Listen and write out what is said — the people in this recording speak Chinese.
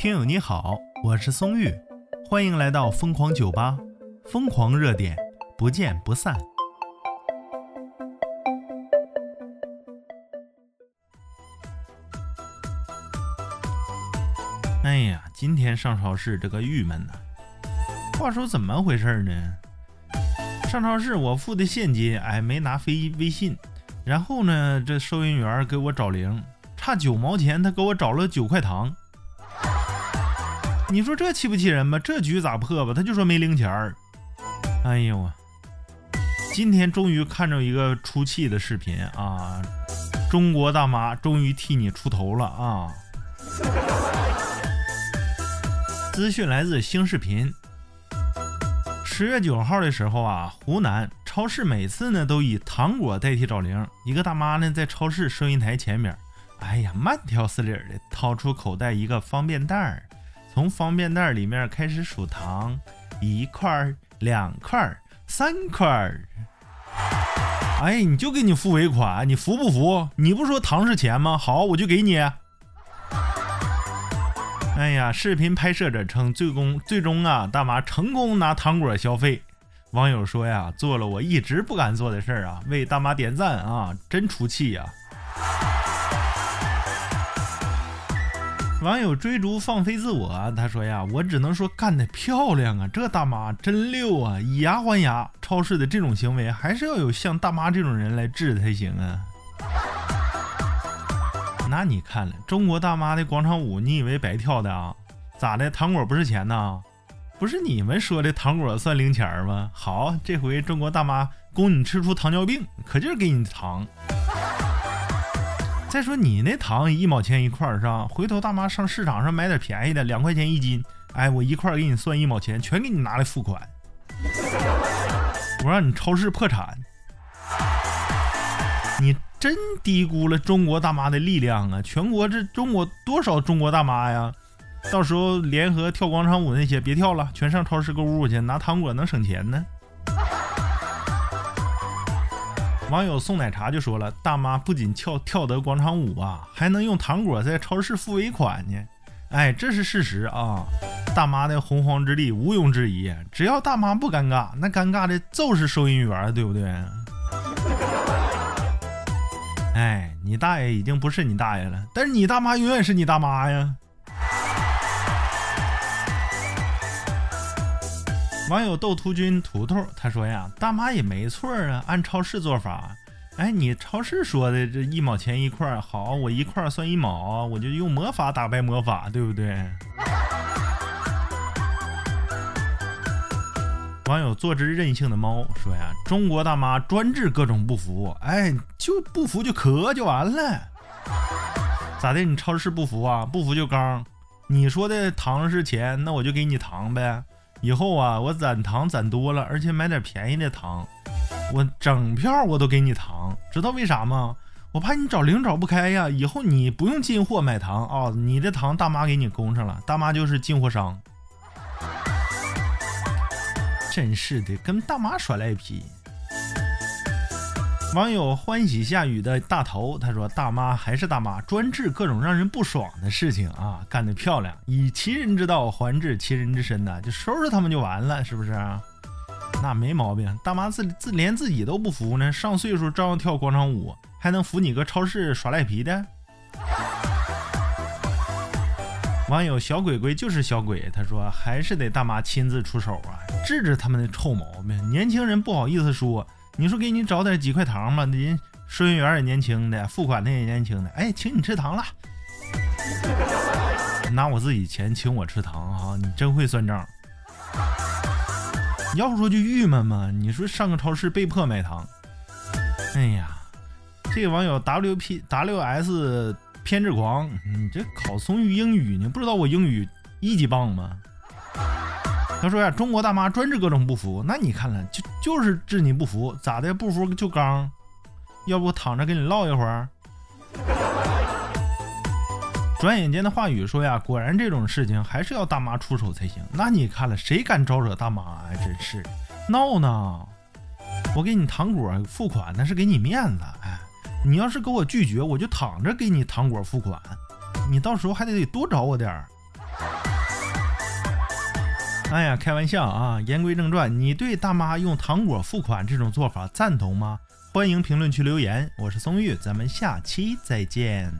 听友你好，我是松玉，欢迎来到疯狂酒吧，疯狂热点，不见不散。哎呀，今天上超市这个郁闷呐。话说怎么回事呢？上超市我付的现金，哎，没拿飞微信。然后呢，这收银员给我找零，差九毛钱，他给我找了九块糖。你说这气不气人吧？这局咋破吧？他就说没零钱儿。哎呦啊！今天终于看着一个出气的视频啊！中国大妈终于替你出头了啊！资讯来自新视频。十月九号的时候啊，湖南超市每次呢都以糖果代替找零。一个大妈呢在超市收银台前面，哎呀，慢条斯理的掏出口袋一个方便袋儿，从方便袋里面开始数糖，一块儿、两块儿、三块儿。哎，你就给你付尾款，你服不服？你不说糖是钱吗？好，我就给你。哎呀，视频拍摄者称，最终最终啊，大妈成功拿糖果消费。网友说呀，做了我一直不敢做的事儿啊，为大妈点赞啊，真出气呀！网友追逐放飞自我，他说呀，我只能说干得漂亮啊，这大妈真溜啊，以牙还牙。超市的这种行为，还是要有像大妈这种人来治才行啊。那你看了中国大妈的广场舞，你以为白跳的啊？咋的？糖果不是钱呐？不是你们说的糖果算零钱吗？好，这回中国大妈供你吃出糖尿病，可劲儿给你糖。再说你那糖一毛钱一块是吧？回头大妈上市场上买点便宜的，两块钱一斤，哎，我一块儿给你算一毛钱，全给你拿来付款。我让你超市破产，你。真低估了中国大妈的力量啊！全国这中国多少中国大妈呀？到时候联合跳广场舞那些别跳了，全上超市购物去拿糖果能省钱呢。网友送奶茶就说了：“大妈不仅跳跳得广场舞啊，还能用糖果在超市付尾款呢。”哎，这是事实啊！大妈的洪荒之力毋庸置疑，只要大妈不尴尬，那尴尬的就是收银员，对不对？哎，你大爷已经不是你大爷了，但是你大妈永远是你大妈呀。网友斗图君图图他说呀，大妈也没错啊，按超市做法。哎，你超市说的这一毛钱一块，好，我一块算一毛，我就用魔法打败魔法，对不对？网友做只任性的猫说呀：“中国大妈专治各种不服，哎，就不服就咳就完了。咋的？你超市不服啊？不服就刚。你说的糖是钱，那我就给你糖呗。以后啊，我攒糖攒多了，而且买点便宜的糖，我整票我都给你糖。知道为啥吗？我怕你找零找不开呀。以后你不用进货买糖啊，你的糖大妈给你供上了，大妈就是进货商。”真是的，跟大妈耍赖皮。网友欢喜下雨的大头他说：“大妈还是大妈，专治各种让人不爽的事情啊，干得漂亮！以其人之道还治其人之身呐，就收拾他们就完了，是不是？那没毛病。大妈自自连自己都不服呢，上岁数照样跳广场舞，还能服你个超市耍赖皮的？”网友小鬼鬼就是小鬼，他说还是得大妈亲自出手啊，治治他们的臭毛病。年轻人不好意思说，你说给你找点几块糖吧，人收银员也年轻的，付款的也年轻的，哎，请你吃糖了，拿我自己钱请我吃糖啊，你真会算账。要不说就郁闷嘛，你说上个超市被迫买糖，哎呀，这个网友 W P W S。偏执狂，你这考松玉英语，你不知道我英语一级棒吗？他说呀，中国大妈专治各种不服，那你看看，就就是治你不服，咋的？不服就刚，要不躺着跟你唠一会儿。转眼间的话语说呀，果然这种事情还是要大妈出手才行。那你看了，谁敢招惹大妈啊？真是闹呢！我给你糖果付款，那是给你面子，哎。你要是给我拒绝，我就躺着给你糖果付款，你到时候还得得多找我点儿。哎呀，开玩笑啊！言归正传，你对大妈用糖果付款这种做法赞同吗？欢迎评论区留言。我是松玉，咱们下期再见。